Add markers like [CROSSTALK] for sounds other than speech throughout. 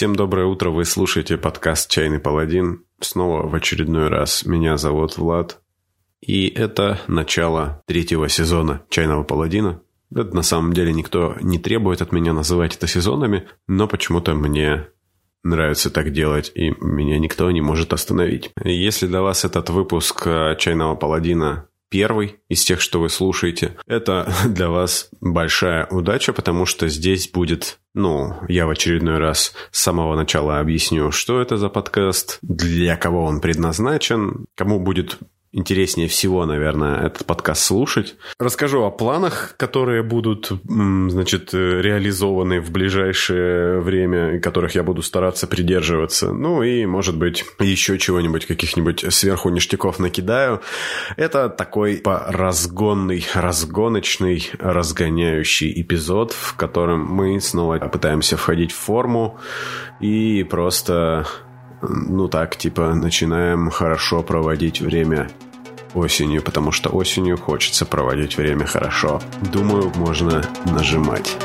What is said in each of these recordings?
Всем доброе утро, вы слушаете подкаст «Чайный паладин». Снова в очередной раз меня зовут Влад. И это начало третьего сезона «Чайного паладина». Это на самом деле никто не требует от меня называть это сезонами, но почему-то мне нравится так делать, и меня никто не может остановить. Если для вас этот выпуск «Чайного паладина» первый из тех, что вы слушаете. Это [LAUGHS] для вас большая удача, потому что здесь будет, ну, я в очередной раз с самого начала объясню, что это за подкаст, для кого он предназначен, кому будет интереснее всего, наверное, этот подкаст слушать. Расскажу о планах, которые будут, значит, реализованы в ближайшее время, которых я буду стараться придерживаться. Ну и, может быть, еще чего-нибудь, каких-нибудь сверху ништяков накидаю. Это такой разгонный, разгоночный, разгоняющий эпизод, в котором мы снова пытаемся входить в форму и просто ну так, типа, начинаем хорошо проводить время осенью, потому что осенью хочется проводить время хорошо. Думаю, можно нажимать.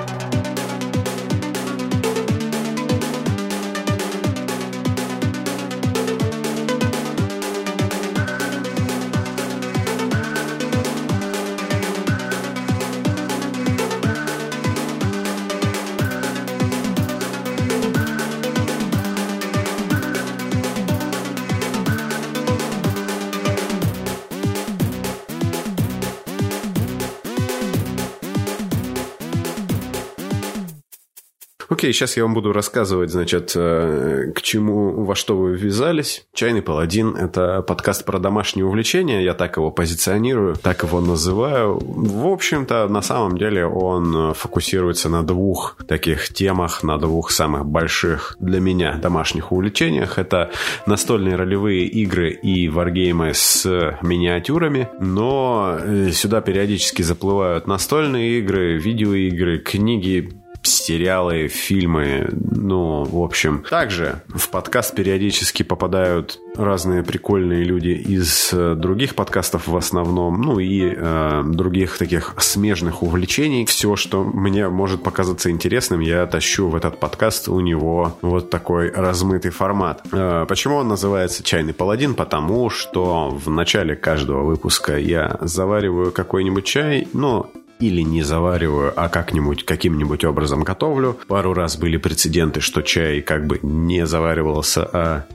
Окей, сейчас я вам буду рассказывать, значит, э, к чему, во что вы ввязались. «Чайный паладин» — это подкаст про домашние увлечения, я так его позиционирую, так его называю. В общем-то, на самом деле он фокусируется на двух таких темах, на двух самых больших для меня домашних увлечениях. Это настольные ролевые игры и варгеймы с миниатюрами, но э, сюда периодически заплывают настольные игры, видеоигры, книги, сериалы, фильмы, ну, в общем. Также в подкаст периодически попадают разные прикольные люди из э, других подкастов в основном, ну и э, других таких смежных увлечений. Все, что мне может показаться интересным, я тащу в этот подкаст. У него вот такой размытый формат. Э, почему он называется «Чайный паладин»? Потому что в начале каждого выпуска я завариваю какой-нибудь чай, ну, или не завариваю, а как-нибудь, каким-нибудь образом готовлю. Пару раз были прецеденты, что чай как бы не заваривался, а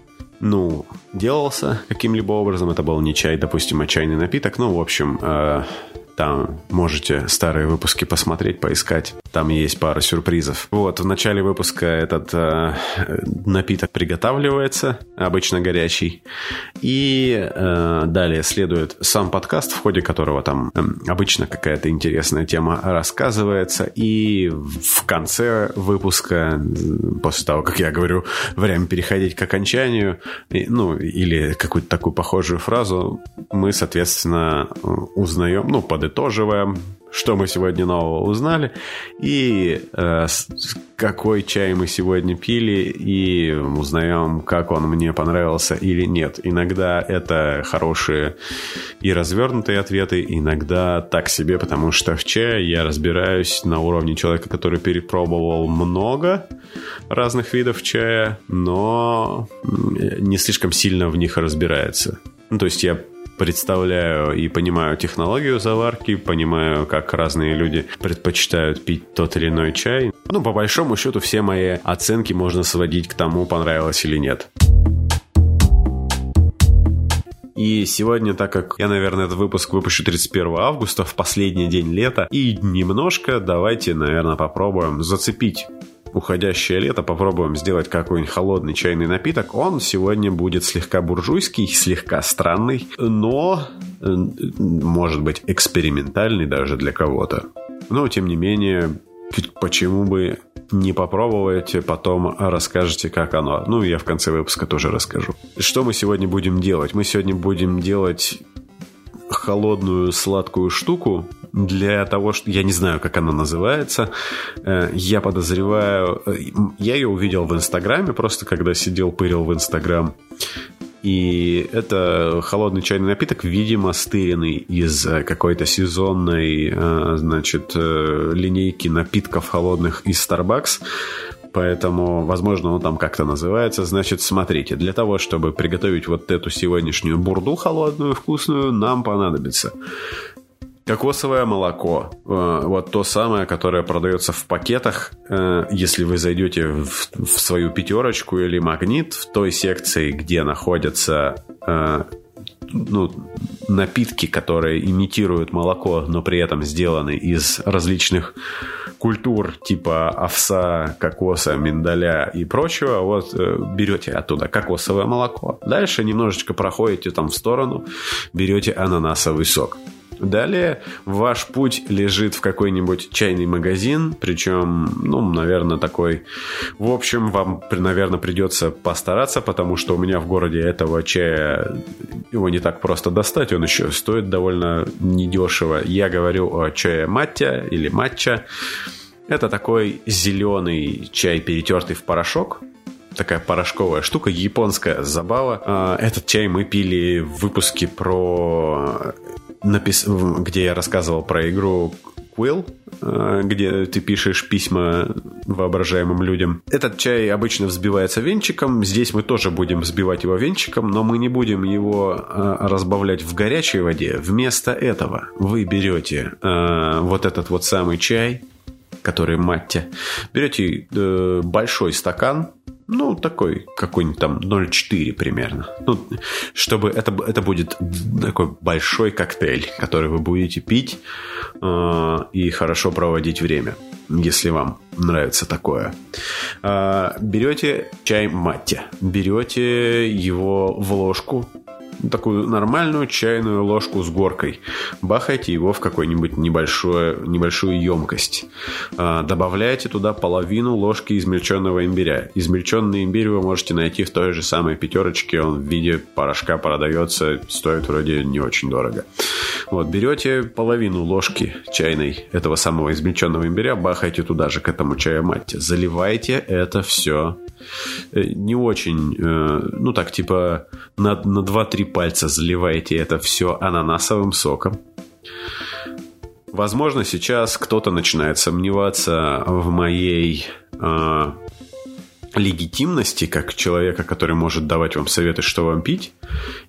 ну, делался каким-либо образом. Это был не чай, допустим, а чайный напиток. Ну, в общем, э, там можете старые выпуски посмотреть, поискать. Там есть пара сюрпризов. Вот, в начале выпуска этот э, напиток приготавливается, обычно горячий. И э, далее следует сам подкаст, в ходе которого там э, обычно какая-то интересная тема рассказывается. И в конце выпуска, после того, как я говорю, время переходить к окончанию, ну, или какую-то такую похожую фразу, мы, соответственно, узнаем, ну, под подытоживаем, что мы сегодня нового узнали и э, какой чай мы сегодня пили и узнаем, как он мне понравился или нет. Иногда это хорошие и развернутые ответы, иногда так себе, потому что в чае я разбираюсь на уровне человека, который перепробовал много разных видов чая, но не слишком сильно в них разбирается. Ну, то есть я представляю и понимаю технологию заварки, понимаю, как разные люди предпочитают пить тот или иной чай. Ну, по большому счету, все мои оценки можно сводить к тому, понравилось или нет. И сегодня, так как я, наверное, этот выпуск выпущу 31 августа, в последний день лета, и немножко давайте, наверное, попробуем зацепить уходящее лето попробуем сделать какой-нибудь холодный чайный напиток. Он сегодня будет слегка буржуйский, слегка странный, но, может быть, экспериментальный даже для кого-то. Но, тем не менее, почему бы не попробовать, потом расскажете, как оно. Ну, я в конце выпуска тоже расскажу. Что мы сегодня будем делать? Мы сегодня будем делать холодную сладкую штуку для того, что я не знаю, как она называется. Э, я подозреваю, э, я ее увидел в Инстаграме, просто когда сидел, пырил в Инстаграм. И это холодный чайный напиток, видимо, стыренный из э, какой-то сезонной, значит, линейки напитков холодных из Starbucks. Поэтому, возможно, он там как-то называется. Значит, смотрите, для того, чтобы приготовить вот эту сегодняшнюю бурду холодную, вкусную, нам понадобится Кокосовое молоко. Э, вот то самое, которое продается в пакетах. Э, если вы зайдете в, свою пятерочку или магнит, в той секции, где находятся э, ну, напитки, которые имитируют молоко, но при этом сделаны из различных культур типа овса, кокоса, миндаля и прочего, вот берете оттуда кокосовое молоко. Дальше немножечко проходите там в сторону, берете ананасовый сок. Далее ваш путь лежит в какой-нибудь чайный магазин, причем, ну, наверное, такой... В общем, вам, наверное, придется постараться, потому что у меня в городе этого чая его не так просто достать, он еще стоит довольно недешево. Я говорю о чае маття или матча. Это такой зеленый чай, перетертый в порошок, такая порошковая штука, японская забава. А, этот чай мы пили в выпуске про напис... где я рассказывал про игру Quill, э, где ты пишешь письма воображаемым людям. Этот чай обычно взбивается венчиком. Здесь мы тоже будем взбивать его венчиком, но мы не будем его э, разбавлять в горячей воде. Вместо этого вы берете э, вот этот вот самый чай, который матте, берете большой стакан, ну, такой, какой-нибудь там 0,4 примерно. Ну, чтобы это, это будет такой большой коктейль, который вы будете пить э, и хорошо проводить время, если вам нравится такое. Э, берете чай матте, берете его в ложку, такую нормальную чайную ложку с горкой. Бахайте его в какую-нибудь небольшую, небольшую емкость. А, добавляйте туда половину ложки измельченного имбиря. Измельченный имбирь вы можете найти в той же самой пятерочке. Он в виде порошка продается, стоит вроде не очень дорого. Вот, берете половину ложки чайной этого самого измельченного имбиря, бахайте туда же к этому чаю матте. Заливайте это все не очень, э, ну так, типа на, на 2-3 пальца заливаете это все ананасовым соком. Возможно, сейчас кто-то начинает сомневаться в моей э, легитимности как человека, который может давать вам советы, что вам пить.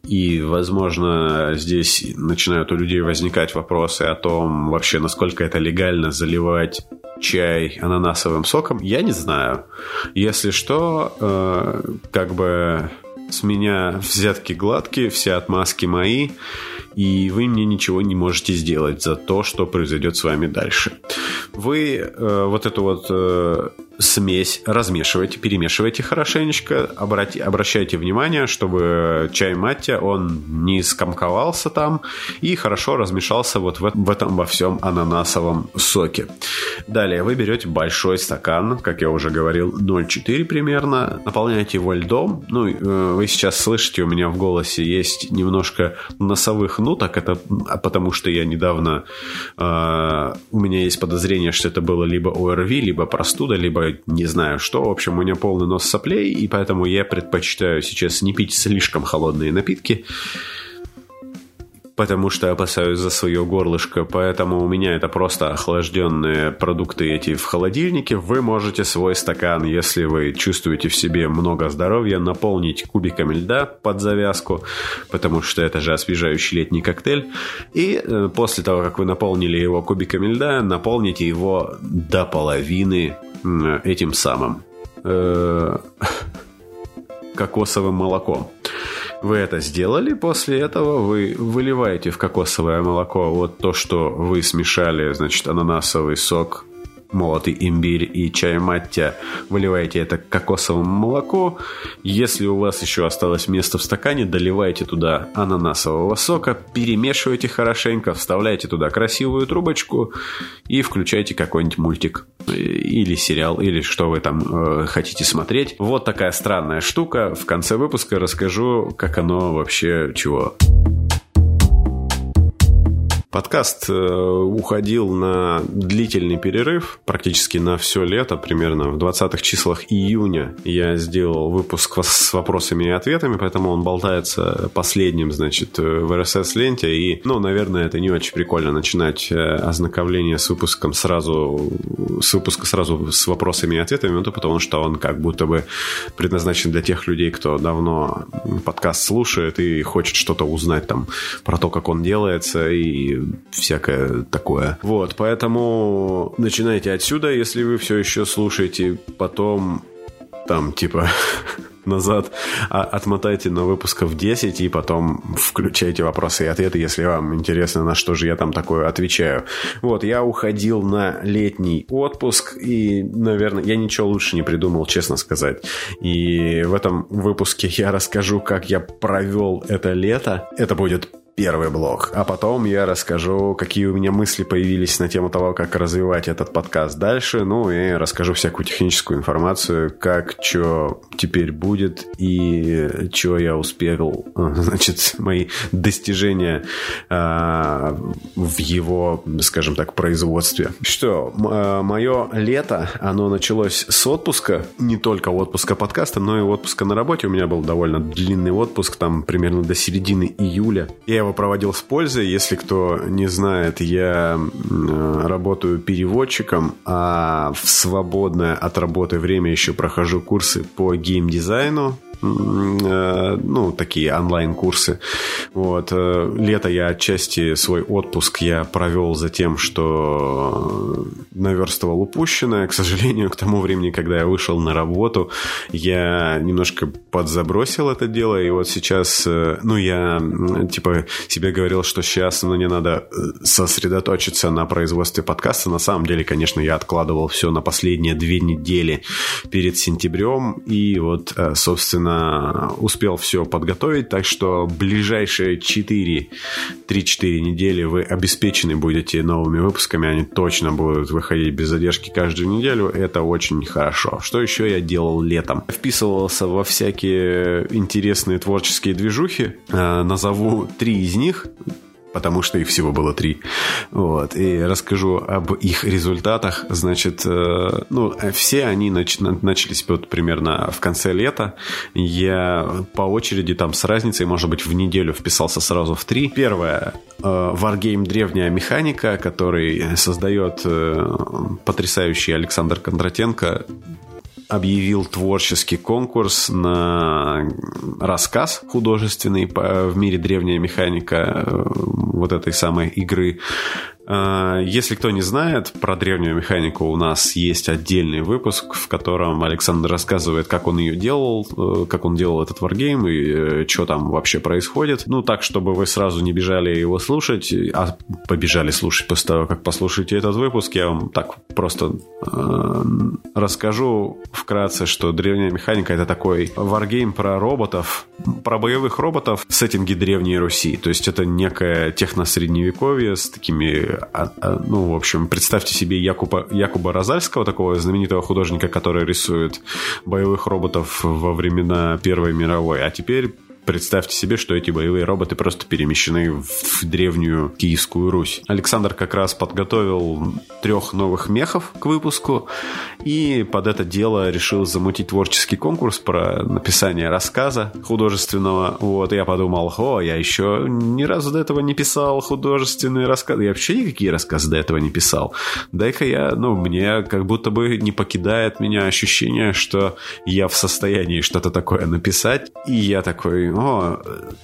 И, возможно, здесь начинают у людей возникать вопросы о том, вообще, насколько это легально заливать чай ананасовым соком, я не знаю. Если что, э, как бы с меня взятки гладкие, все отмазки мои, и вы мне ничего не можете сделать за то, что произойдет с вами дальше. Вы э, вот эту вот э, смесь размешивайте, перемешивайте хорошенечко, обрати, обращайте внимание, чтобы чай маття, он не скомковался там и хорошо размешался вот в, в этом во всем ананасовом соке. Далее вы берете большой стакан, как я уже говорил, 0,4 примерно, наполняете его льдом. Ну, э, вы сейчас слышите, у меня в голосе есть немножко носовых ноток, это потому что я недавно, э, у меня есть подозрение, что это было либо ОРВИ, либо простуда, либо не знаю что. В общем, у меня полный нос соплей, и поэтому я предпочитаю сейчас не пить слишком холодные напитки, потому что опасаюсь за свое горлышко, поэтому у меня это просто охлажденные продукты эти в холодильнике. Вы можете свой стакан, если вы чувствуете в себе много здоровья, наполнить кубиками льда под завязку, потому что это же освежающий летний коктейль. И э, после того, как вы наполнили его кубиками льда, наполните его до половины этим самым э, кокосовым молоком. Вы это сделали, после этого вы выливаете в кокосовое молоко вот то, что вы смешали, значит, ананасовый сок молотый имбирь и чай маття, выливаете это кокосовое молоко. Если у вас еще осталось место в стакане, доливайте туда ананасового сока, перемешивайте хорошенько, вставляйте туда красивую трубочку и включайте какой-нибудь мультик или сериал, или что вы там э, хотите смотреть. Вот такая странная штука. В конце выпуска расскажу, как оно вообще чего. Подкаст э, уходил на длительный перерыв, практически на все лето, примерно в 20-х числах июня я сделал выпуск с вопросами и ответами, поэтому он болтается последним, значит, в RSS-ленте. И, ну, наверное, это не очень прикольно начинать э, ознакомление с выпуском сразу, с выпуска сразу с вопросами и ответами, ну, потому что он как будто бы предназначен для тех людей, кто давно подкаст слушает и хочет что-то узнать там про то, как он делается и всякое такое. Вот, поэтому начинайте отсюда, если вы все еще слушаете, потом там типа [LAUGHS] назад, а отмотайте на выпусков 10 и потом включайте вопросы и ответы, если вам интересно, на что же я там такое отвечаю. Вот, я уходил на летний отпуск, и, наверное, я ничего лучше не придумал, честно сказать. И в этом выпуске я расскажу, как я провел это лето. Это будет первый блок. А потом я расскажу, какие у меня мысли появились на тему того, как развивать этот подкаст дальше. Ну и расскажу всякую техническую информацию, как, что теперь будет и что я успел, [LAUGHS] значит, мои достижения э, в его, скажем так, производстве. Что, э, мое лето, оно началось с отпуска, не только отпуска подкаста, но и отпуска на работе. У меня был довольно длинный отпуск, там примерно до середины июля. Я его проводил с пользой. Если кто не знает, я работаю переводчиком, а в свободное от работы время еще прохожу курсы по геймдизайну Э, ну, такие онлайн-курсы. Вот. Э, лето я отчасти свой отпуск я провел за тем, что наверстывал упущенное. К сожалению, к тому времени, когда я вышел на работу, я немножко подзабросил это дело, и вот сейчас, э, ну, я, типа, себе говорил, что сейчас мне надо сосредоточиться на производстве подкаста. На самом деле, конечно, я откладывал все на последние две недели перед сентябрем, и вот, собственно, собственно, успел все подготовить, так что ближайшие 4, 3-4 недели вы обеспечены будете новыми выпусками, они точно будут выходить без задержки каждую неделю, это очень хорошо. Что еще я делал летом? Вписывался во всякие интересные творческие движухи, э, назову три из них, потому что их всего было три. Вот. И расскажу об их результатах. Значит, э, ну, все они нач- начались вот примерно в конце лета. Я по очереди там с разницей, может быть, в неделю вписался сразу в три. Первое. Э, Wargame «Древняя механика», который создает э, потрясающий Александр Кондратенко объявил творческий конкурс на рассказ художественный в мире древняя механика э, вот этой самой игры. А, если кто не знает, про древнюю механику у нас есть отдельный выпуск, в котором Александр рассказывает, как он ее делал, э, как он делал этот варгейм и э, что там вообще происходит. Ну, так, чтобы вы сразу не бежали его слушать, а побежали слушать после того, как послушаете этот выпуск, я вам так просто э, расскажу вкратце, что древняя механика это такой варгейм про роботов, про боевых роботов в сеттинге Древней Руси. То есть это некое техно-средневековье с такими ну, в общем, представьте себе Якуба, Якуба Розальского, такого знаменитого художника, который рисует боевых роботов во времена Первой мировой. А теперь Представьте себе, что эти боевые роботы просто перемещены в древнюю Киевскую Русь. Александр как раз подготовил трех новых мехов к выпуску и под это дело решил замутить творческий конкурс про написание рассказа художественного. Вот, я подумал, о, я еще ни разу до этого не писал художественные рассказы. Я вообще никакие рассказы до этого не писал. Дай-ка я, ну, мне как будто бы не покидает меня ощущение, что я в состоянии что-то такое написать. И я такой, о,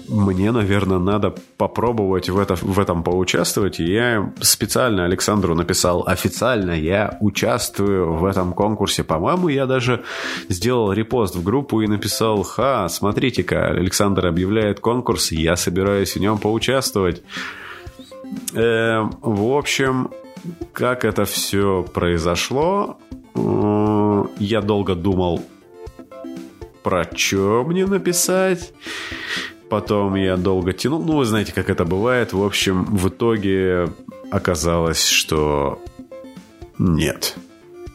мне, наверное, надо попробовать в, это, в этом поучаствовать. И я специально Александру написал официально, я участвую в этом конкурсе. По-моему, я даже сделал репост в группу и написал, ха, смотрите-ка, Александр объявляет конкурс, я собираюсь в нем поучаствовать. Э, в общем, как это все произошло, э, я долго думал, про что мне написать. Потом я долго тянул. Ну, вы знаете, как это бывает. В общем, в итоге оказалось, что нет.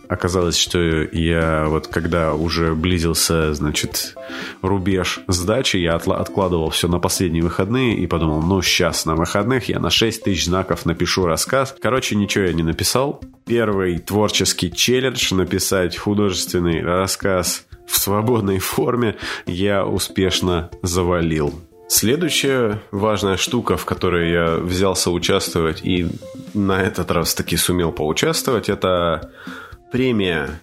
оказалось, что я вот когда уже близился, значит, рубеж сдачи, я откладывал все на последние выходные и подумал, ну, сейчас на выходных я на 6 тысяч знаков напишу рассказ. Короче, ничего я не написал. Первый творческий челлендж написать художественный рассказ в свободной форме я успешно завалил. Следующая важная штука, в которой я взялся участвовать и на этот раз таки сумел поучаствовать, это премия.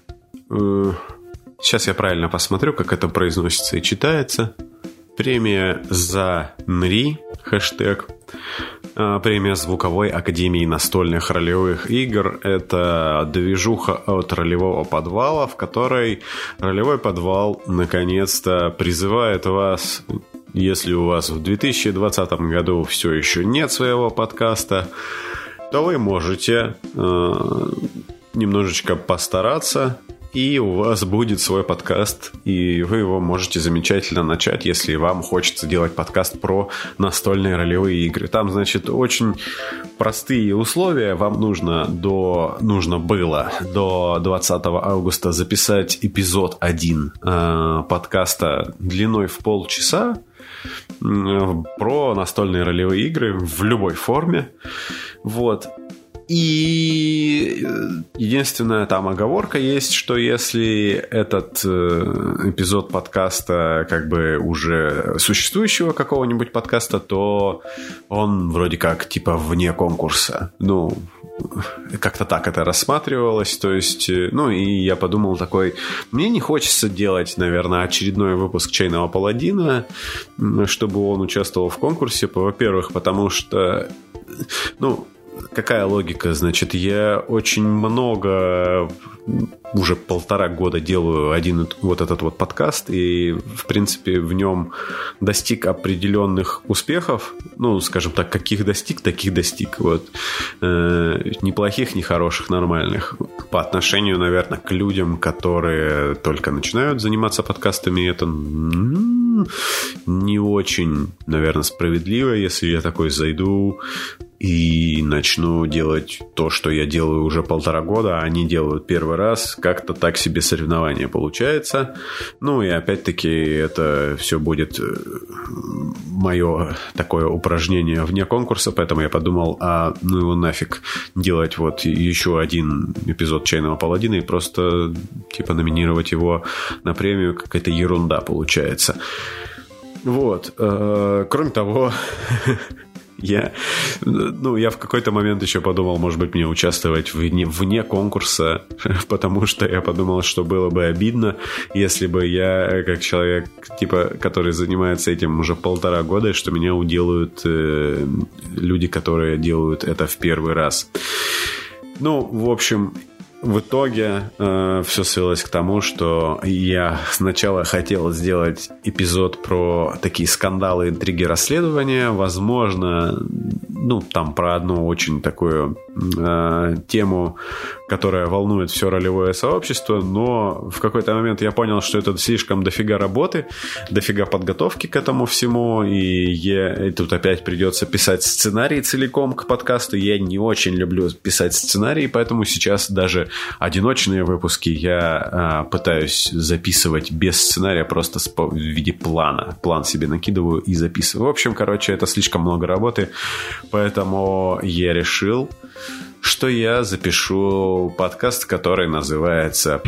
Э, сейчас я правильно посмотрю, как это произносится и читается. Премия за НРИ, хэштег. А, премия Звуковой Академии настольных ролевых игр. Это движуха от ролевого подвала, в которой ролевой подвал наконец-то призывает вас если у вас в 2020 году все еще нет своего подкаста, то вы можете э, немножечко постараться и у вас будет свой подкаст, и вы его можете замечательно начать, если вам хочется делать подкаст про настольные ролевые игры. Там, значит, очень простые условия. Вам нужно до нужно было до 20 августа записать эпизод 1 э, подкаста длиной в полчаса про настольные ролевые игры в любой форме. Вот. И э, единственная там оговорка есть, что если этот э, эпизод подкаста как бы уже существующего какого-нибудь подкаста, то он вроде как типа вне конкурса. Ну, как-то так это рассматривалось, то есть, э, ну, и я подумал такой, мне не хочется делать, наверное, очередной выпуск Чайного Паладина, чтобы он участвовал в конкурсе, во-первых, потому что, ну, какая логика? Значит, я очень много, уже полтора года делаю один вот этот вот подкаст, и, в принципе, в нем достиг определенных успехов. Ну, скажем так, каких достиг, таких достиг. Вот. Э, неплохих, не хороших, нормальных. По отношению, наверное, к людям, которые только начинают заниматься подкастами, это не очень, наверное, справедливо, если я такой зайду и начну делать то, что я делаю уже полтора года, а они делают первый раз, как-то так себе соревнование получается. Ну и опять-таки это все будет э, мое такое упражнение вне конкурса, поэтому я подумал, а ну его нафиг делать вот еще один эпизод Чайного Паладина и просто типа номинировать его на премию, какая-то ерунда получается. Вот. Э, кроме того, [LAUGHS] Я, ну, я в какой-то момент еще подумал, может быть, мне участвовать вне, вне конкурса, [LAUGHS] потому что я подумал, что было бы обидно, если бы я, как человек, типа, который занимается этим уже полтора года, что меня уделают э, люди, которые делают это в первый раз. Ну, в общем, в итоге э, все свелось к тому, что я сначала хотел сделать эпизод про такие скандалы, интриги, расследования. Возможно, ну, там про одну очень такую э, тему, которая волнует все ролевое сообщество, но в какой-то момент я понял, что это слишком дофига работы, дофига подготовки к этому всему, и, я, и тут опять придется писать сценарий целиком к подкасту. Я не очень люблю писать сценарии, поэтому сейчас даже одиночные выпуски я э, пытаюсь записывать без сценария, просто в виде плана. План себе накидываю и записываю. В общем, короче, это слишком много работы, поэтому я решил что я запишу подкаст, который называется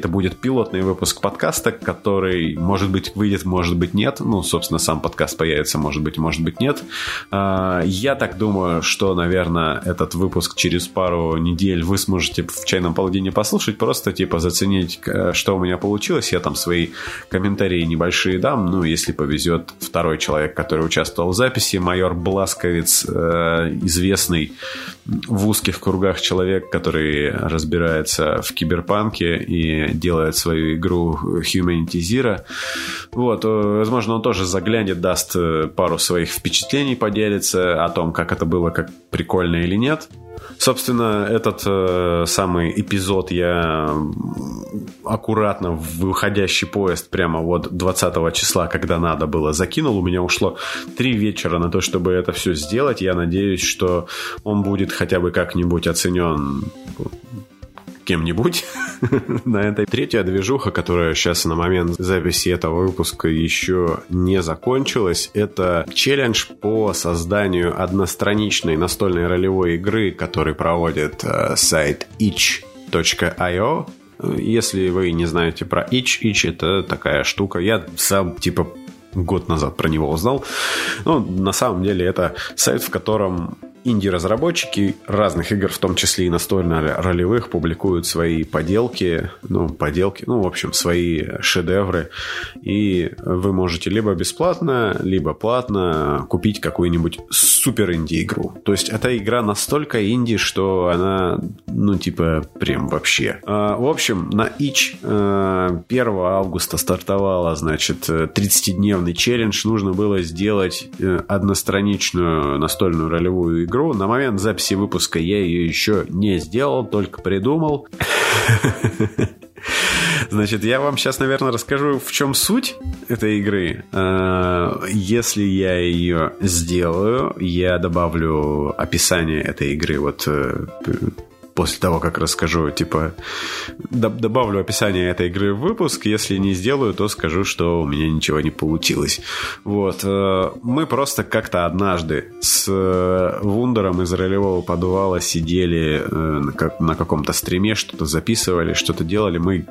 это будет пилотный выпуск подкаста, который, может быть, выйдет, может быть, нет. Ну, собственно, сам подкаст появится, может быть, может быть, нет. А, я так думаю, что, наверное, этот выпуск через пару недель вы сможете в чайном полудине послушать, просто, типа, заценить, что у меня получилось. Я там свои комментарии небольшие дам. Ну, если повезет, второй человек, который участвовал в записи, майор Бласковец, э, известный в узких кругах человек, который разбирается в киберпанке и делает свою игру Humanity Zero. Вот, э, возможно, он тоже заглянет, даст э, пару своих впечатлений, поделится о том, как это было, как прикольно или нет. Собственно, этот э, самый эпизод я аккуратно в выходящий поезд прямо вот 20 числа, когда надо было, закинул. У меня ушло три вечера на то, чтобы это все сделать. Я надеюсь, что он будет хотя бы как-нибудь оценен кем-нибудь [LAUGHS] на этой. Третья движуха, которая сейчас на момент записи этого выпуска еще не закончилась, это челлендж по созданию одностраничной настольной ролевой игры, который проводит э, сайт itch.io. Если вы не знаете про Itch, Itch это такая штука. Я сам типа год назад про него узнал. Ну, на самом деле это сайт, в котором инди-разработчики разных игр, в том числе и настольно-ролевых, публикуют свои поделки, ну, поделки, ну, в общем, свои шедевры. И вы можете либо бесплатно, либо платно купить какую-нибудь супер инди-игру. То есть эта игра настолько инди, что она, ну, типа, прям вообще. А, в общем, на Itch 1 э, августа стартовала, значит, 30-дневный челлендж. Нужно было сделать э, одностраничную настольную ролевую игру игру. На момент записи выпуска я ее еще не сделал, только придумал. [LAUGHS] Значит, я вам сейчас, наверное, расскажу, в чем суть этой игры. Э, если я ее сделаю, я добавлю описание этой игры вот э, после того, как расскажу, типа, добавлю описание этой игры в выпуск. Если не сделаю, то скажу, что у меня ничего не получилось. Вот. Э, мы просто как-то однажды с э, Вундером из ролевого подвала сидели э, на каком-то стриме, что-то записывали, что-то делали. Мы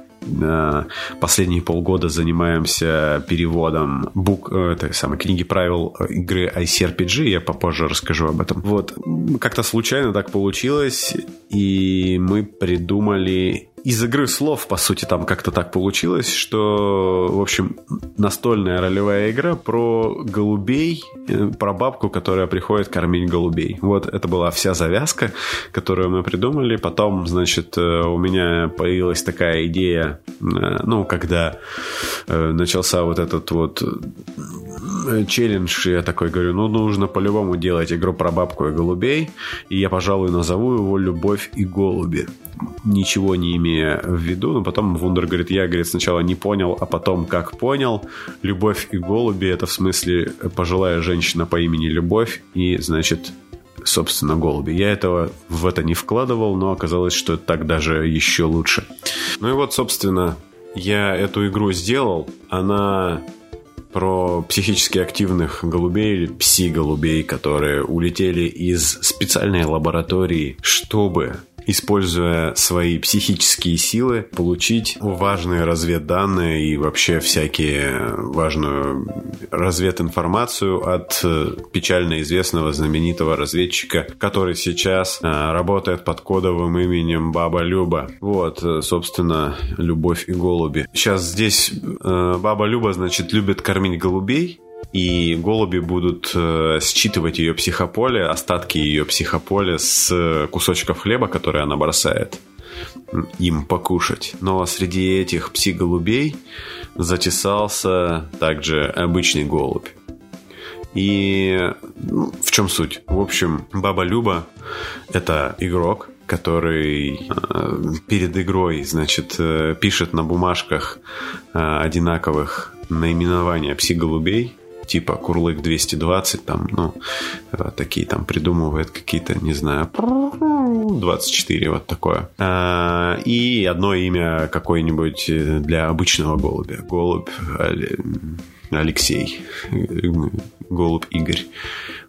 последние полгода занимаемся переводом бук, этой самой книги правил игры ICRPG, я попозже расскажу об этом. Вот, как-то случайно так получилось, и мы придумали из игры слов, по сути, там как-то так получилось, что, в общем, настольная ролевая игра про голубей, э, про бабку, которая приходит кормить голубей. Вот это была вся завязка, которую мы придумали. Потом, значит, э, у меня появилась такая идея, э, ну, когда начался вот этот вот челлендж, я такой говорю, ну, нужно по-любому делать игру про бабку и голубей, и я, пожалуй, назову его «Любовь и голуби» ничего не имея в виду, но потом Вундер говорит, я, говорит, сначала не понял, а потом как понял. Любовь и голуби — это в смысле пожилая женщина по имени Любовь и, значит, собственно, голуби. Я этого в это не вкладывал, но оказалось, что так даже еще лучше. Ну и вот, собственно, я эту игру сделал. Она про психически активных голубей или пси-голубей, которые улетели из специальной лаборатории, чтобы используя свои психические силы, получить важные разведданные и вообще всякие важную развединформацию от э, печально известного знаменитого разведчика, который сейчас э, работает под кодовым именем Баба Люба. Вот, э, собственно, Любовь и голуби. Сейчас здесь Баба Люба, значит, любит кормить голубей, и голуби будут э, считывать ее психополе, остатки ее психополя с кусочков хлеба, которые она бросает им покушать. Но среди этих пси-голубей затесался также обычный голубь. И ну, в чем суть? В общем, Баба Люба – это игрок, который э, перед игрой, значит, э, пишет на бумажках э, одинаковых наименования пси-голубей, типа Курлык 220, там, ну, э, такие там придумывает какие-то, не знаю, 24, вот такое. А, и одно имя какое-нибудь для обычного голубя. Голубь Алексей, голубь Игорь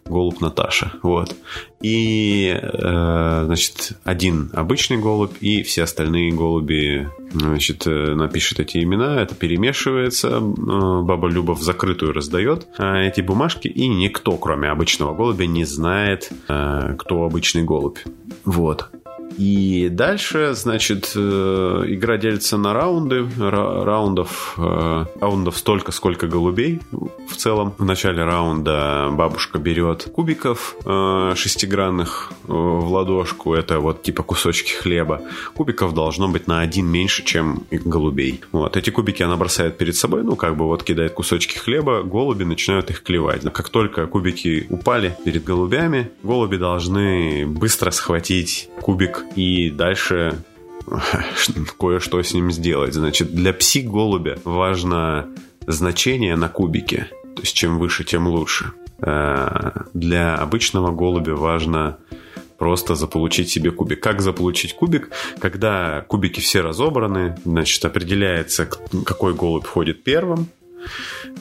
голубь Наташа. Вот. И, э, значит, один обычный голубь и все остальные голуби, значит, э, напишет эти имена, это перемешивается, э, Баба Люба в закрытую раздает эти бумажки, и никто, кроме обычного голубя, не знает, кто обычный голубь. Вот. И дальше, значит, э, игра делится на раунды. Раундов, э, раундов столько, сколько голубей в целом. В начале раунда бабушка берет кубиков э, шестигранных в ладошку. Это вот типа кусочки хлеба. Кубиков должно быть на один меньше, чем голубей. Вот. Эти кубики она бросает перед собой, ну, как бы вот кидает кусочки хлеба, голуби начинают их клевать. Но как только кубики упали перед голубями, голуби должны быстро схватить кубик и дальше [LAUGHS] кое-что с ним сделать. Значит, для пси-голубя важно значение на кубике. То есть, чем выше, тем лучше. Э, для обычного голубя важно просто заполучить себе кубик. Как заполучить кубик? Когда кубики все разобраны, значит, определяется, какой голубь ходит первым,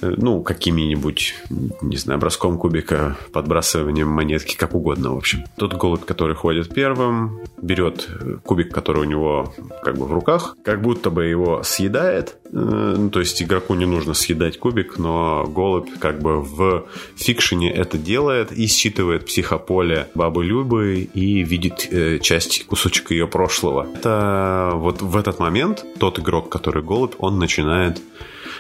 ну, какими-нибудь, не знаю, броском кубика, подбрасыванием монетки, как угодно, в общем. Тот голубь, который ходит первым, берет э, кубик, который у него как бы в руках, как будто бы его съедает. Э, ну, то есть игроку не нужно съедать кубик, но голубь как бы в фикшене это делает и считывает психополе бабы Любы и видит часть, кусочек ее прошлого. Это вот в этот момент тот игрок, который голубь, он начинает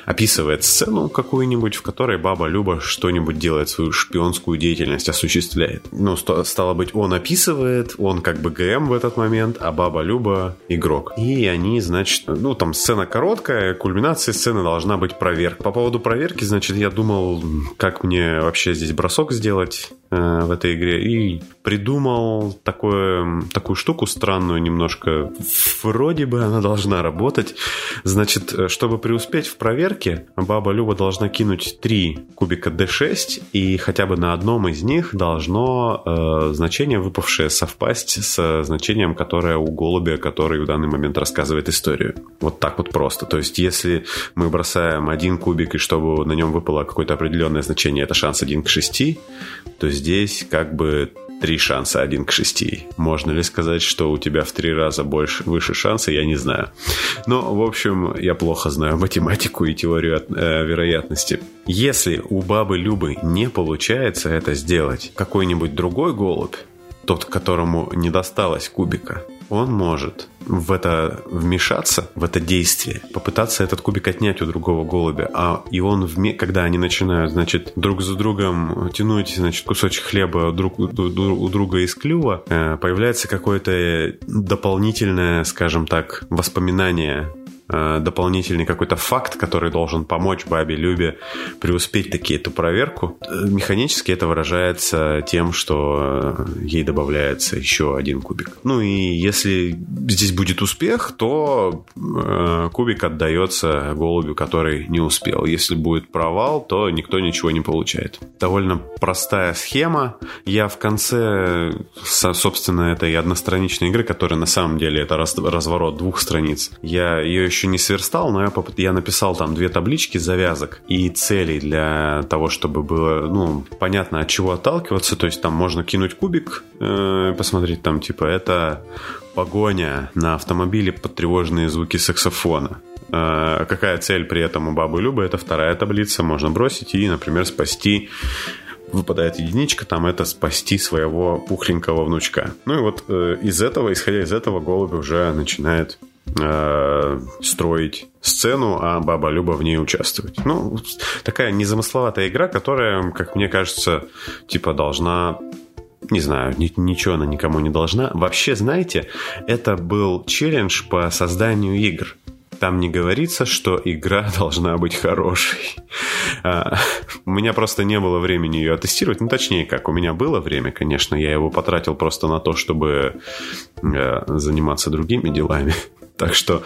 описывает сцену какую-нибудь, в которой баба Люба что-нибудь делает, свою шпионскую деятельность осуществляет. Ну, стало быть, он описывает, он как бы ГМ в этот момент, а баба Люба игрок. И они, значит, ну, там сцена короткая, кульминация сцены должна быть проверка. По поводу проверки, значит, я думал, как мне вообще здесь бросок сделать э, в этой игре. И придумал такое, такую штуку странную немножко. Вроде бы она должна работать. Значит, э, чтобы преуспеть в проверке, баба Люба должна кинуть три кубика D6, и хотя бы на одном из них должно э, значение выпавшее совпасть с значением, которое у голубя, который в данный момент рассказывает историю. Вот так вот просто. То есть, если мы бросаем один кубик, и чтобы на нем выпало какое-то определенное значение, это шанс 1 к 6, то здесь как бы три шанса один к шести. Можно ли сказать, что у тебя в три раза больше, выше шанса, я не знаю. Но, в общем, я плохо знаю математику и теорию от, э, вероятности. Если у бабы Любы не получается это сделать, какой-нибудь другой голубь, тот, которому не досталось кубика, он может в это вмешаться, в это действие, попытаться этот кубик отнять у другого голубя, а и он, вме... когда они начинают, значит, друг за другом тянуть, значит, кусочек хлеба друг у друга из клюва, э, появляется какое-то дополнительное, скажем так, воспоминание дополнительный какой-то факт, который должен помочь бабе Любе преуспеть таки эту проверку. Э, механически это выражается тем, что э, ей добавляется еще один кубик. Ну и если здесь будет успех, то кубик отдается голубю, который не успел. Если будет провал, то никто ничего не получает. Довольно простая схема. Я в конце, собственно, этой одностраничной игры, которая на самом деле это разворот двух страниц, я ее еще еще не сверстал, но я, поп... я написал там две таблички завязок и целей для того, чтобы было, ну, понятно, от чего отталкиваться. То есть там можно кинуть кубик, э, посмотреть там, типа, это погоня на автомобиле под тревожные звуки саксофона. Э, какая цель при этом у бабы Любы? Это вторая таблица. Можно бросить и, например, спасти выпадает единичка, там это спасти своего пухленького внучка. Ну и вот э, из этого, исходя из этого, голубь уже начинает э, строить сцену, а Баба Люба в ней участвовать. Ну, такая незамысловатая игра, которая, как мне кажется, типа должна не знаю, ничего она никому не должна. Вообще, знаете, это был челлендж по созданию игр. Там не говорится, что игра [LAUGHS] должна быть хорошей. А, у меня просто не было времени ее оттестировать. Ну, точнее, как, у меня было время, конечно, я его потратил просто на то, чтобы э, заниматься другими делами. Так что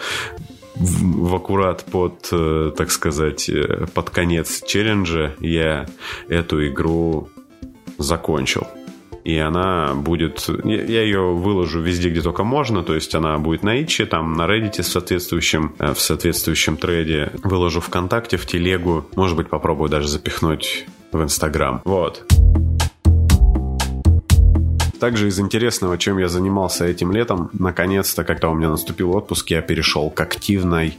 в, в аккурат под, э, так сказать, э, под конец челленджа я эту игру закончил. И она будет... Я ее выложу везде, где только можно. То есть она будет на Иче, там на Reddit в соответствующем, э, в соответствующем трейде. Выложу ВКонтакте, в Телегу. Может быть, попробую даже запихнуть в Инстаграм. Вот. Также из интересного, чем я занимался этим летом, наконец-то, когда у меня наступил отпуск, я перешел к активной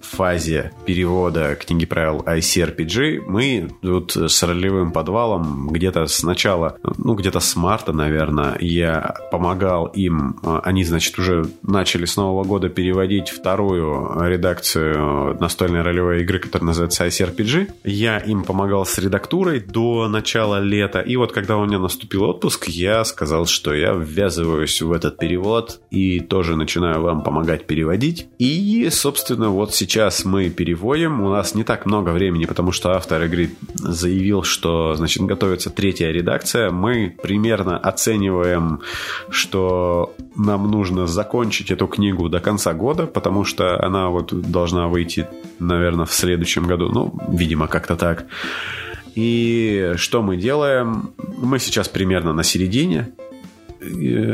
фазе перевода книги правил ICRPG. Мы тут с ролевым подвалом где-то с начала, ну, где-то с марта, наверное, я помогал им. Они, значит, уже начали с Нового года переводить вторую редакцию настольной ролевой игры, которая называется ICRPG. Я им помогал с редактурой до начала лета. И вот когда у меня наступил отпуск, я сказал, сказал, что я ввязываюсь в этот перевод и тоже начинаю вам помогать переводить. И, собственно, вот сейчас мы переводим. У нас не так много времени, потому что автор игры заявил, что, значит, готовится третья редакция. Мы примерно оцениваем, что нам нужно закончить эту книгу до конца года, потому что она вот должна выйти, наверное, в следующем году. Ну, видимо, как-то так. И что мы делаем? Мы сейчас примерно на середине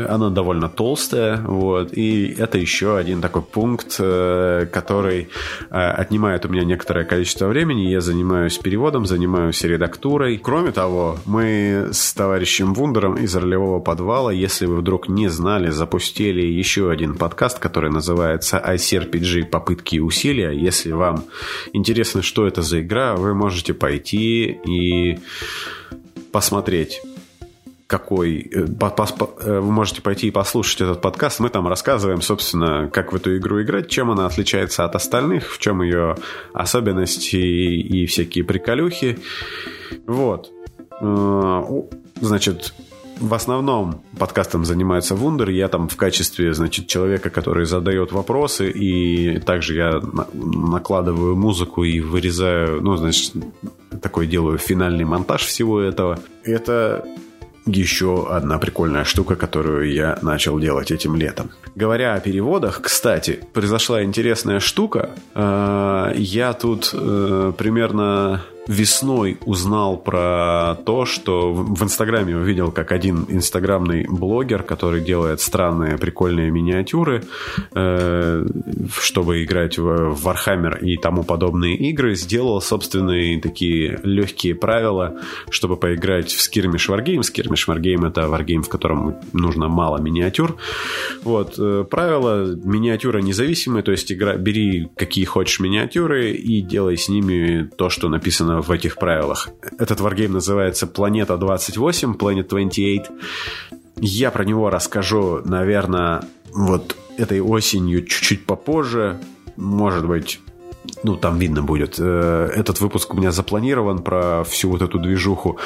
она довольно толстая, вот, и это еще один такой пункт, э, который э, отнимает у меня некоторое количество времени. Я занимаюсь переводом, занимаюсь редактурой. Кроме того, мы с товарищем Вундером из ролевого подвала, если вы вдруг не знали, запустили еще один подкаст, который называется ICRPG «Попытки и усилия». Если вам интересно, что это за игра, вы можете пойти и посмотреть какой... Э, э, вы можете пойти и послушать этот подкаст. Мы там рассказываем, собственно, как в эту игру играть, чем она отличается от остальных, в чем ее особенности и, всякие приколюхи. Вот. Э, значит, в основном подкастом занимается Вундер. Я там в качестве, значит, человека, который задает вопросы, и также я накладываю музыку и вырезаю, ну, значит, такой делаю финальный монтаж всего этого. Это еще одна прикольная штука, которую я начал делать этим летом. Говоря о переводах, кстати, произошла интересная штука. Э, я тут э, примерно весной узнал про то, что в Инстаграме увидел, как один инстаграмный блогер, который делает странные прикольные миниатюры, э, чтобы играть в Warhammer и тому подобные игры, сделал собственные такие легкие правила, чтобы поиграть в Skirmish Wargame. Skirmish Wargame это Wargame, в котором нужно мало миниатюр. Вот. Э, правила миниатюра независимые, то есть игра, бери какие хочешь миниатюры и делай с ними то, что написано в этих правилах. Этот варгейм называется Планета 28, Planet 28. Я про него расскажу, наверное, вот этой осенью чуть-чуть попозже. Может быть, ну, там видно будет. Э, этот выпуск у меня запланирован про всю вот эту движуху.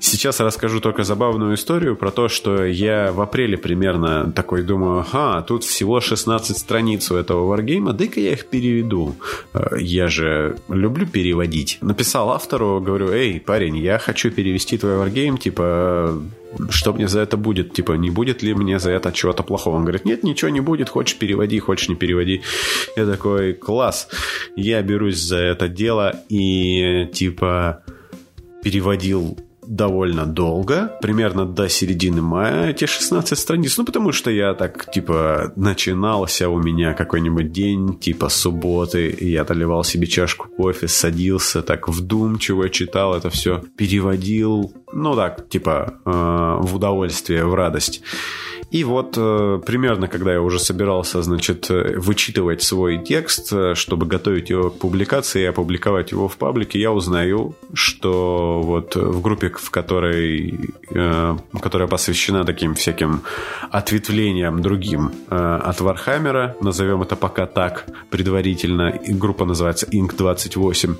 Сейчас расскажу только забавную историю про то, что я в апреле примерно такой думаю, ага, тут всего 16 страниц у этого варгейма, дай-ка я их переведу. Э, я же люблю переводить. Написал автору, говорю, эй, парень, я хочу перевести твой варгейм, типа, что мне за это будет? Типа, не будет ли мне за это чего-то плохого? Он говорит, нет, ничего не будет, хочешь переводи, хочешь не переводи. Я такой, класс, я берусь за это дело и, типа, переводил довольно долго, примерно до середины мая, эти 16 страниц. Ну, потому что я так, типа, начинался у меня какой-нибудь день, типа, субботы, и я доливал себе чашку кофе, садился так вдумчиво, читал это все, переводил, ну, так, типа, э, в удовольствие, в радость. И вот э, примерно, когда я уже собирался, значит, э, вычитывать свой текст, э, чтобы готовить его к публикации и опубликовать его в паблике, я узнаю, что вот в группе, в которой, которая посвящена таким всяким ответвлениям другим от Вархаммера, назовем это пока так, предварительно, группа называется Inq28,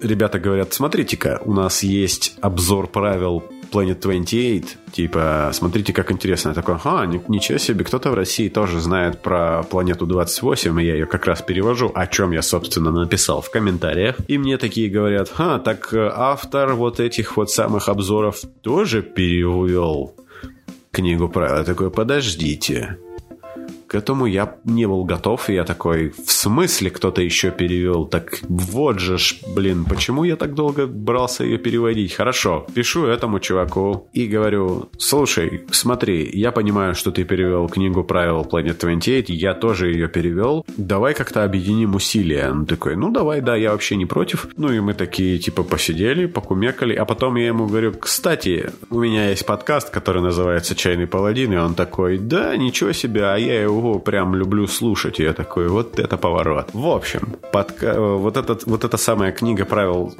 ребята говорят, смотрите-ка, у нас есть обзор правил Planet 28, типа, смотрите, как интересно. Я такой, ага, ничего себе, кто-то в России тоже знает про планету 28, и я ее как раз перевожу, о чем я, собственно, написал в комментариях. И мне такие говорят, ха, так э, автор вот этих вот самых обзоров тоже перевел книгу правил. Я такой, подождите, к этому я не был готов, и я такой, в смысле кто-то еще перевел? Так вот же ж, блин, почему я так долго брался ее переводить? Хорошо, пишу этому чуваку и говорю, слушай, смотри, я понимаю, что ты перевел книгу правил Planet 28, я тоже ее перевел, давай как-то объединим усилия. Он такой, ну давай, да, я вообще не против. Ну и мы такие, типа, посидели, покумекали, а потом я ему говорю, кстати, у меня есть подкаст, который называется «Чайный паладин», и он такой, да, ничего себе, а я его его прям люблю слушать. Я такой, вот это поворот. В общем, подка... вот, этот, вот эта самая книга правил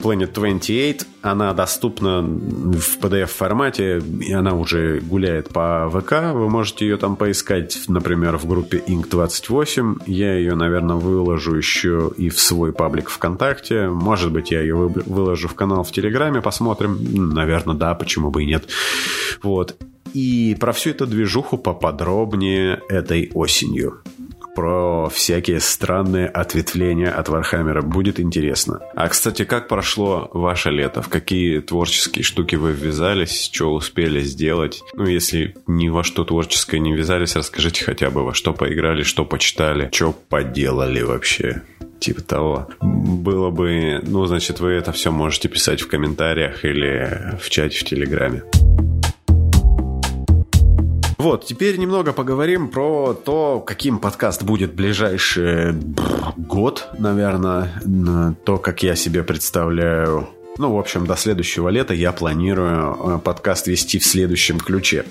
Planet 28, она доступна в PDF-формате, и она уже гуляет по ВК. Вы можете ее там поискать, например, в группе Inc28. Я ее, наверное, выложу еще и в свой паблик ВКонтакте. Может быть, я ее выложу в канал в Телеграме, посмотрим. Наверное, да, почему бы и нет. Вот. И про всю эту движуху поподробнее этой осенью. Про всякие странные ответвления от Вархаммера будет интересно. А, кстати, как прошло ваше лето? В какие творческие штуки вы ввязались? Что успели сделать? Ну, если ни во что творческое не ввязались, расскажите хотя бы, во что поиграли, что почитали, что поделали вообще типа того. Было бы, ну, значит, вы это все можете писать в комментариях или в чате в Телеграме. Вот, теперь немного поговорим про то, каким подкаст будет ближайший год, наверное, то, как я себе представляю ну, в общем, до следующего лета я планирую э, подкаст вести в следующем ключе.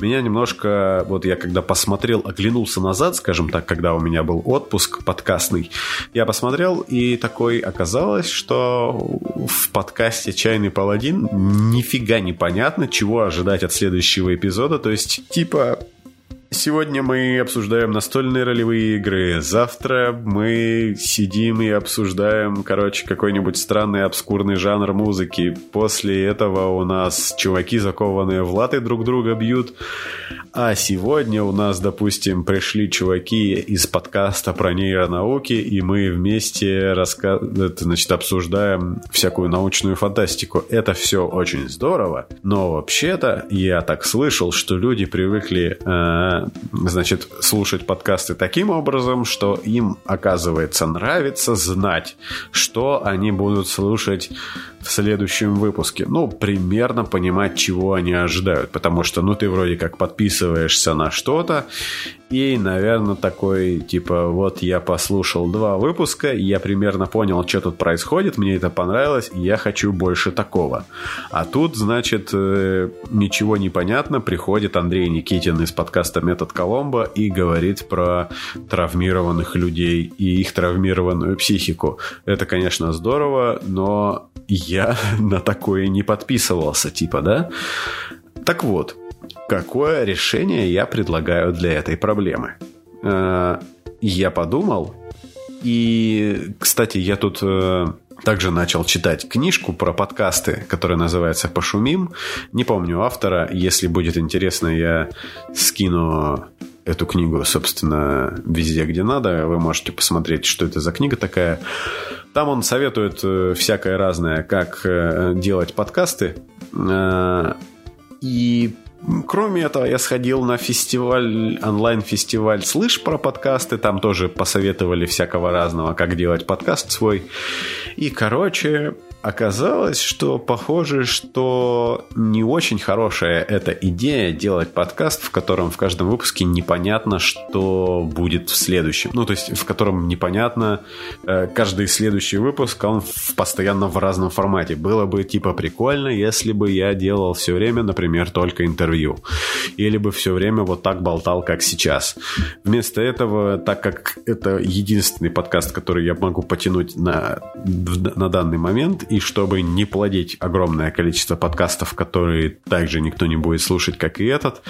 Меня немножко, вот я когда посмотрел, оглянулся назад, скажем так, когда у меня был отпуск подкастный, я посмотрел, и такой оказалось, что в подкасте «Чайный паладин» нифига непонятно, чего ожидать от следующего эпизода. То есть, типа, Сегодня мы обсуждаем настольные ролевые игры. Завтра мы сидим и обсуждаем, короче, какой-нибудь странный обскурный жанр музыки. После этого у нас чуваки, закованные в латы, друг друга бьют. А сегодня у нас, допустим, пришли чуваки из подкаста про нейронауки, и мы вместе раска... это, значит, обсуждаем всякую научную фантастику. Это все очень здорово, но вообще-то я так слышал, что люди привыкли э, значит, слушать подкасты таким образом, что им, оказывается, нравится знать, что они будут слушать в следующем выпуске. Ну, примерно понимать, чего они ожидают. Потому что, ну, ты вроде как подписываешься на что-то, и, наверное, такой, типа, вот я послушал два выпуска, я примерно понял, что тут происходит, мне это понравилось, я хочу больше такого. А тут, значит, э, ничего не понятно, приходит Андрей Никитин из подкаста «Метод Коломбо» и говорит про травмированных людей и их травмированную психику. Это, конечно, здорово, но я [LAUGHS] на такое не подписывался, типа, да? Так вот, какое решение я предлагаю для этой проблемы? Э, я подумал, и, кстати, я тут э, также начал читать книжку про подкасты, которая называется «Пошумим». Не помню автора. Если будет интересно, я скину эту книгу, собственно, везде, где надо. Вы можете посмотреть, что это за книга такая. Там он советует э, всякое разное, как делать подкасты. И Кроме этого, я сходил на фестиваль, онлайн-фестиваль «Слышь» про подкасты. Там тоже посоветовали всякого разного, как делать подкаст свой. И, короче, оказалось, что похоже, что не очень хорошая эта идея делать подкаст, в котором в каждом выпуске непонятно, что будет в следующем. Ну, то есть, в котором непонятно э, каждый следующий выпуск, он постоянно в разном формате. Было бы типа прикольно, если бы я делал все время, например, только интервью. Или бы все время вот так болтал, как сейчас. Вместо этого, так как это единственный подкаст, который я могу потянуть на, на данный момент, и чтобы не плодить огромное количество подкастов, которые также никто не будет слушать, как и этот,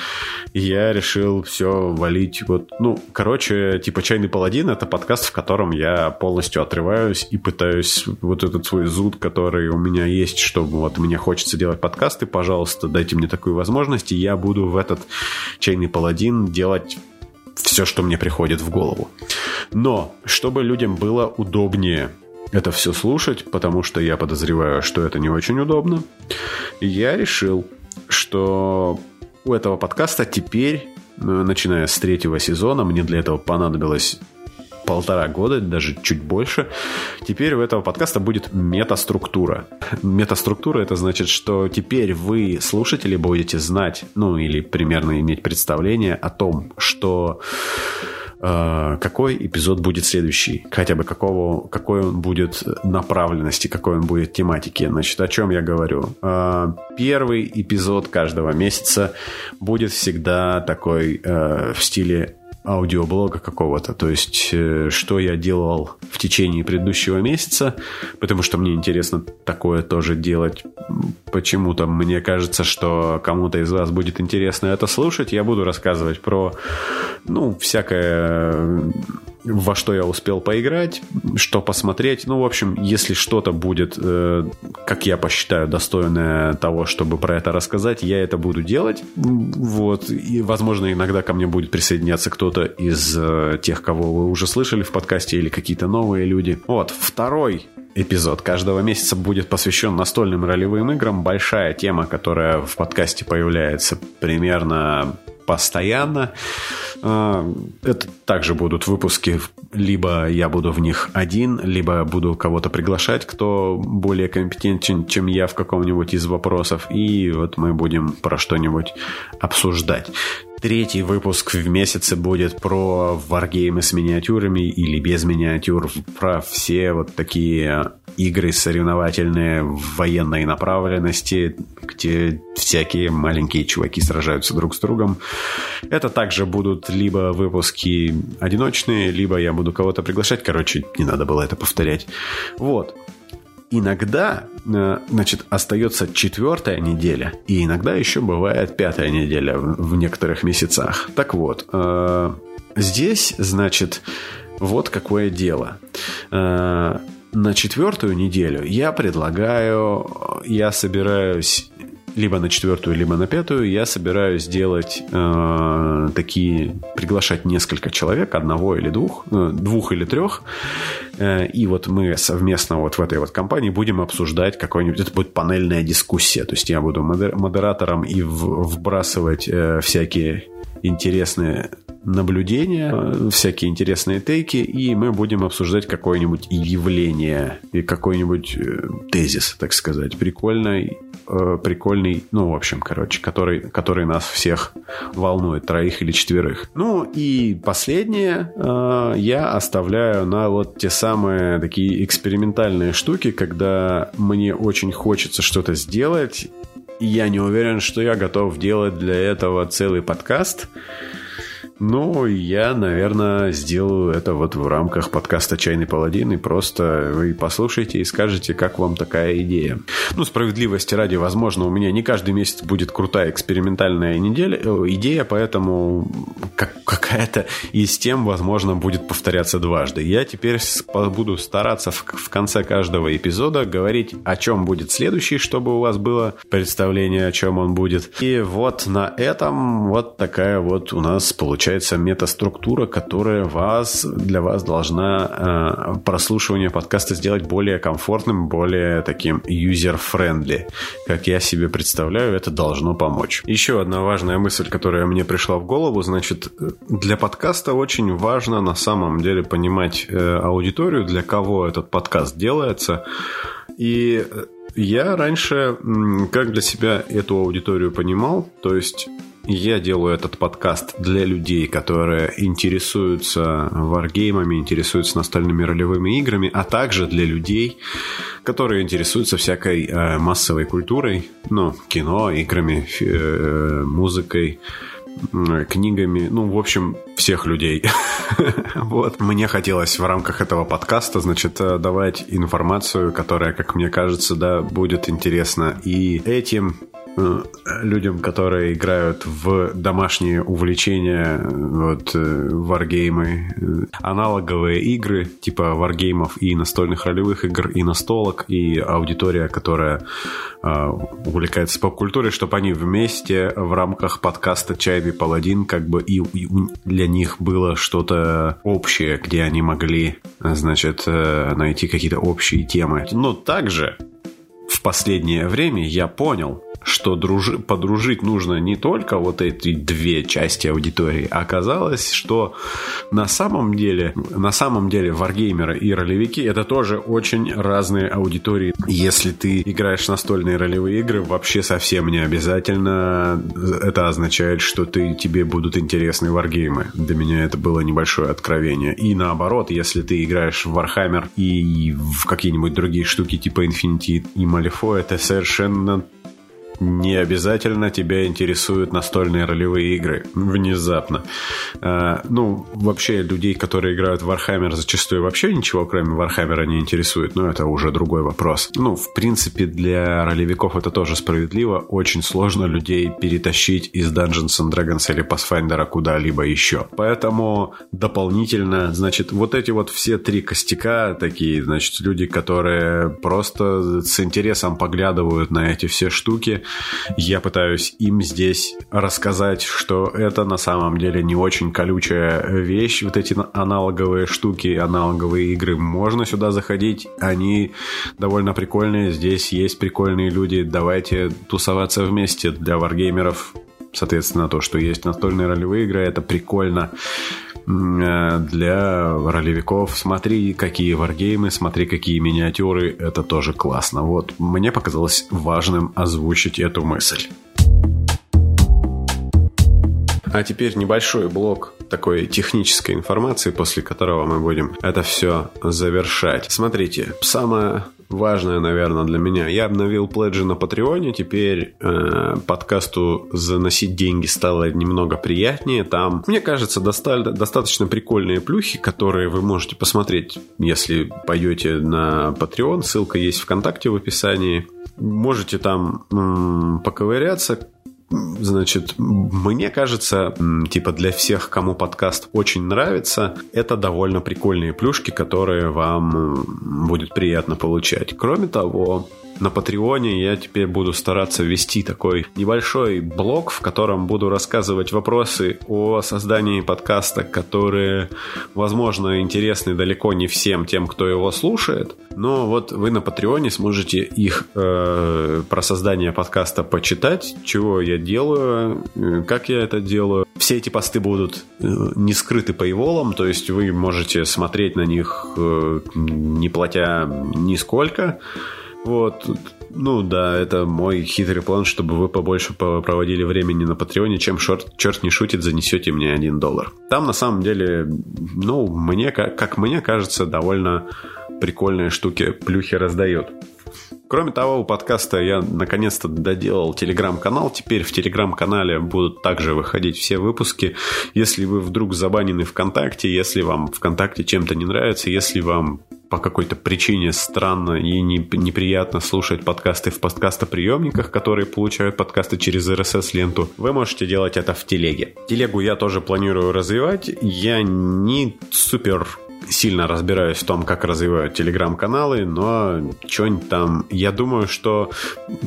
я решил все валить вот, ну, короче, типа «Чайный паладин» — это подкаст, в котором я полностью отрываюсь и пытаюсь вот этот свой зуд, который у меня есть, чтобы вот мне хочется делать подкасты, пожалуйста, дайте мне такую возможность, и я буду в этот «Чайный паладин» делать все, что мне приходит в голову. Но, чтобы людям было удобнее это все слушать, потому что я подозреваю, что это не очень удобно. И я решил, что у этого подкаста теперь, э, начиная с третьего сезона, мне для этого понадобилось полтора года, даже чуть больше. Теперь у этого подкаста будет метаструктура. Метаструктура это значит, что теперь вы, слушатели, будете знать, ну или примерно иметь представление о том, что какой эпизод будет следующий, хотя бы какого, какой он будет направленности, какой он будет тематики. Значит, о чем я говорю? Э, первый эпизод каждого месяца будет всегда такой э, в стиле аудиоблога какого-то, то есть э, что я делал в течение предыдущего месяца, потому что мне интересно такое тоже делать. Почему-то мне кажется, что кому-то из вас будет интересно это слушать. Я буду рассказывать про, ну, всякое во что я успел поиграть, что посмотреть. Ну, в общем, если что-то будет, э, как я посчитаю, достойное того, чтобы про это рассказать, я это буду делать. Вот. И, возможно, иногда ко мне будет присоединяться кто-то из э, тех, кого вы уже слышали в подкасте, или какие-то новые люди. Вот. Второй эпизод каждого месяца будет посвящен настольным ролевым играм. Большая тема, которая в подкасте появляется примерно постоянно. А, это также будут выпуски, либо я буду в них один, либо буду кого-то приглашать, кто более компетентен, чем я в каком-нибудь из вопросов, и вот мы будем про что-нибудь обсуждать. Третий выпуск в месяце будет про варгеймы с миниатюрами или без миниатюр, про все вот такие игры соревновательные в военной направленности, где всякие маленькие чуваки сражаются друг с другом. Это также будут либо выпуски одиночные, либо я буду кого-то приглашать. Короче, не надо было это повторять. Вот. Иногда, э, значит, остается четвертая неделя, и иногда еще бывает пятая неделя в некоторых месяцах. Так вот, э, здесь, значит, вот какое дело. Э, на четвертую неделю я предлагаю, я собираюсь либо на четвертую, либо на пятую, я собираюсь делать э, такие, приглашать несколько человек, одного или двух, э, двух или трех, э, и вот мы совместно вот в этой вот компании будем обсуждать какой-нибудь, это будет панельная дискуссия, то есть я буду модератором и в, вбрасывать э, всякие интересные наблюдения, э, всякие интересные тейки, и мы будем обсуждать какое-нибудь явление и какой-нибудь э, тезис, так сказать, прикольный, э, прикольный, ну, в общем, короче, который, который нас всех волнует, троих или четверых. Ну, и последнее я оставляю на вот те самые такие экспериментальные штуки, когда мне очень хочется что-то сделать, и я не уверен, что я готов делать для этого целый подкаст. Ну, я, наверное, сделаю это вот в рамках подкаста «Чайный паладин», и просто вы послушайте и скажете, как вам такая идея. Ну, справедливости ради, возможно, у меня не каждый месяц будет крутая экспериментальная неделя, э, идея, поэтому как, какая-то из тем, возможно, будет повторяться дважды. Я теперь буду стараться в, в конце каждого эпизода говорить, о чем будет следующий, чтобы у вас было представление, о чем он будет. И вот на этом вот такая вот у нас получается получается метаструктура, которая вас, для вас должна э, прослушивание подкаста сделать более комфортным, более таким user-friendly. Как я себе представляю, это должно помочь. Еще одна важная мысль, которая мне пришла в голову, значит, для подкаста очень важно на самом деле понимать э, аудиторию, для кого этот подкаст делается. И я раньше как для себя эту аудиторию понимал, то есть я делаю этот подкаст для людей, которые интересуются варгеймами, интересуются настольными ролевыми играми, а также для людей, которые интересуются всякой э, массовой культурой, ну, кино, играми, э, музыкой, книгами, ну, в общем, всех людей. [LAUGHS] вот. Мне хотелось в рамках этого подкаста, значит, э, давать информацию, которая, как мне кажется, да, будет интересна и этим Э, людям, которые играют в домашние увлечения, вот, э, варгеймы, э, аналоговые игры, типа варгеймов и настольных ролевых игр, и настолок, и аудитория, которая э, увлекается поп-культурой, чтобы они вместе в рамках подкаста «Чайный паладин» как бы и, и для них было что-то общее, где они могли, значит, найти какие-то общие темы. Но также в последнее время я понял, что дружи, подружить нужно не только вот эти две части аудитории, а оказалось, что на самом деле, на самом деле варгеймеры и ролевики это тоже очень разные аудитории. Если ты играешь настольные ролевые игры, вообще совсем не обязательно это означает, что ты, тебе будут интересны варгеймы. Для меня это было небольшое откровение. И наоборот, если ты играешь в Warhammer и в какие-нибудь другие штуки типа Infinity и Malifaux, это совершенно не обязательно тебя интересуют настольные ролевые игры. Внезапно. А, ну, вообще, людей, которые играют в Warhammer, зачастую вообще ничего, кроме Warhammer, не интересует. Но это уже другой вопрос. Ну, в принципе, для ролевиков это тоже справедливо. Очень сложно людей перетащить из Dungeons and Dragons или Pathfinder куда-либо еще. Поэтому дополнительно, значит, вот эти вот все три костяка такие, значит, люди, которые просто с интересом поглядывают на эти все штуки, я пытаюсь им здесь рассказать, что это на самом деле не очень колючая вещь, вот эти аналоговые штуки, аналоговые игры. Можно сюда заходить, они довольно прикольные, здесь есть прикольные люди, давайте тусоваться вместе для варгеймеров. Соответственно, то, что есть настольные ролевые игры, это прикольно для ролевиков. Смотри, какие варгеймы, смотри, какие миниатюры. Это тоже классно. Вот, мне показалось важным озвучить эту мысль. А теперь небольшой блок такой технической информации, после которого мы будем это все завершать. Смотрите, самое важное, наверное, для меня. Я обновил пледжи на Патреоне, теперь э, подкасту заносить деньги стало немного приятнее. Там, мне кажется, достали, достаточно прикольные плюхи, которые вы можете посмотреть, если пойдете на Patreon. Ссылка есть ВКонтакте в описании. Можете там м- поковыряться, Значит, мне кажется, типа для всех, кому подкаст очень нравится, это довольно прикольные плюшки, которые вам будет приятно получать. Кроме того, на Патреоне я теперь буду стараться вести такой небольшой блог, в котором буду рассказывать вопросы о создании подкаста, которые, возможно, интересны далеко не всем тем, кто его слушает. Но вот вы на Патреоне сможете их э, про создание подкаста почитать, чего я делаю, э, как я это делаю. Все эти посты будут э, не скрыты пейволом, то есть вы можете смотреть на них э, не платя нисколько. Вот. Ну да, это мой хитрый план, чтобы вы побольше проводили времени на Патреоне, чем шорт, черт не шутит, занесете мне один доллар. Там на самом деле, ну, мне, как мне кажется, довольно прикольные штуки плюхи раздают. Кроме того, у подкаста я наконец-то доделал телеграм-канал. Теперь в телеграм-канале будут также выходить все выпуски. Если вы вдруг забанены ВКонтакте, если вам ВКонтакте чем-то не нравится, если вам по какой-то причине странно и неприятно слушать подкасты в подкастоприемниках, которые получают подкасты через RSS-ленту, вы можете делать это в телеге. Телегу я тоже планирую развивать. Я не супер сильно разбираюсь в том, как развивают телеграм-каналы, но что-нибудь там... Я думаю, что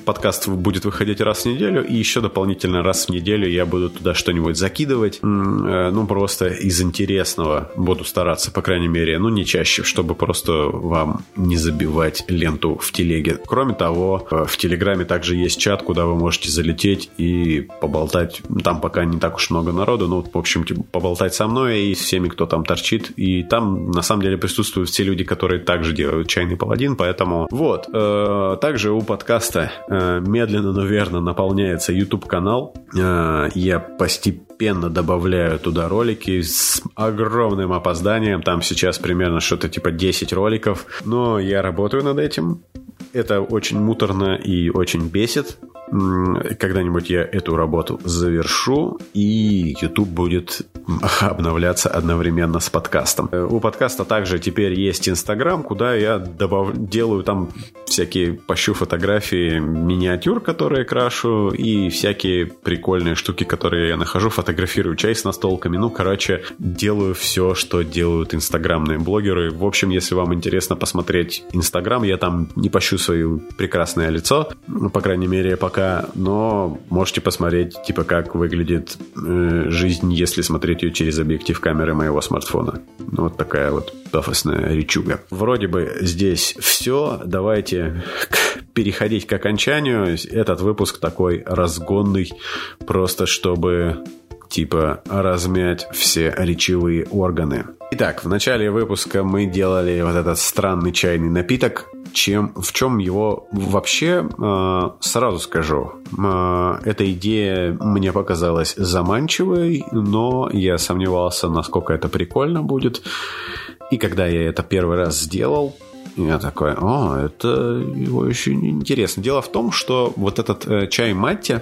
подкаст будет выходить раз в неделю, и еще дополнительно раз в неделю я буду туда что-нибудь закидывать. Э, ну, просто из интересного буду стараться, по крайней мере, ну, не чаще, чтобы просто вам не забивать ленту в телеге. Кроме того, э, в телеграме также есть чат, куда вы можете залететь и поболтать. Там пока не так уж много народу, ну, в общем, типа, поболтать со мной и с всеми, кто там торчит. И там на самом деле присутствуют все люди, которые также делают чайный паладин, поэтому вот. Э, также у подкаста э, медленно, но верно наполняется YouTube канал. Э, я постепенно добавляю туда ролики с огромным опозданием. Там сейчас примерно что-то типа 10 роликов. Но я работаю над этим. Это очень муторно и очень бесит. Когда-нибудь я эту работу завершу, и YouTube будет [LAUGHS] обновляться одновременно с подкастом. Э, у подкаста также теперь есть Инстаграм, куда я добав... делаю там всякие пощу фотографии миниатюр, которые крашу, и всякие прикольные штуки, которые я нахожу, фотографирую чай с настолками. Ну, короче, делаю все, что делают инстаграмные блогеры. В общем, если вам интересно посмотреть Инстаграм, я там не пощу свое прекрасное лицо, ну, по крайней мере, пока но можете посмотреть, типа, как выглядит э, жизнь, если смотреть ее через объектив камеры моего смартфона. Ну, вот такая вот пафосная речуга. Вроде бы здесь все. Давайте переходить к окончанию. Этот выпуск такой разгонный, просто чтобы типа размять все речевые органы. Итак, в начале выпуска мы делали вот этот странный чайный напиток, чем, в чем его вообще, э, сразу скажу, э, эта идея мне показалась заманчивой, но я сомневался, насколько это прикольно будет. И когда я это первый раз сделал, я такой, о, это очень интересно. Дело в том, что вот этот э, чай матти,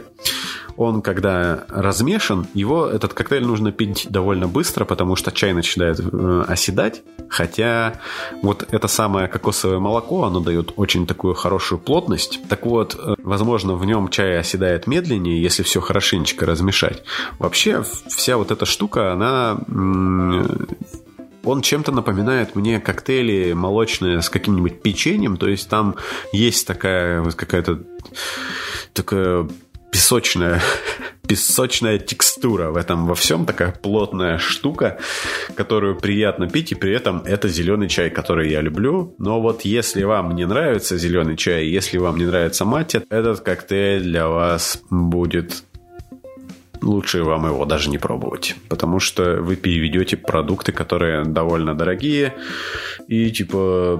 он когда размешан, его этот коктейль нужно пить довольно быстро, потому что чай начинает э, оседать. Хотя вот это самое кокосовое молоко, оно дает очень такую хорошую плотность. Так вот, э, возможно, в нем чай оседает медленнее, если все хорошенечко размешать. Вообще, вся вот эта штука, она он чем-то напоминает мне коктейли молочные с каким-нибудь печеньем, то есть там есть такая вот какая-то такая песочная, [LAUGHS] песочная текстура в этом во всем, такая плотная штука, которую приятно пить, и при этом это зеленый чай, который я люблю. Но вот если вам не нравится зеленый чай, если вам не нравится мать, этот коктейль для вас будет лучше вам его даже не пробовать. Потому что вы переведете продукты, которые довольно дорогие, и типа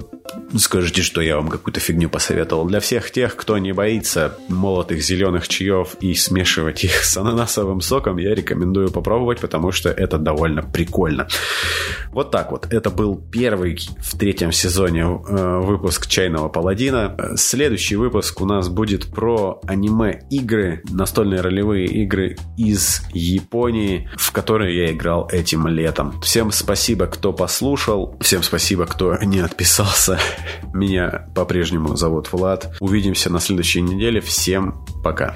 скажете, что я вам какую-то фигню посоветовал. Для всех тех, кто не боится молотых зеленых чаев и смешивать их с ананасовым соком, я рекомендую попробовать, потому что это довольно прикольно. Вот так вот. Это был первый в третьем сезоне э, выпуск «Чайного паладина». Следующий выпуск у нас будет про аниме-игры, настольные ролевые игры из Японии, в которые я играл этим летом. Всем спасибо, кто послушал. Всем спасибо, кто не отписался. Меня по-прежнему зовут Влад. Увидимся на следующей неделе. Всем пока.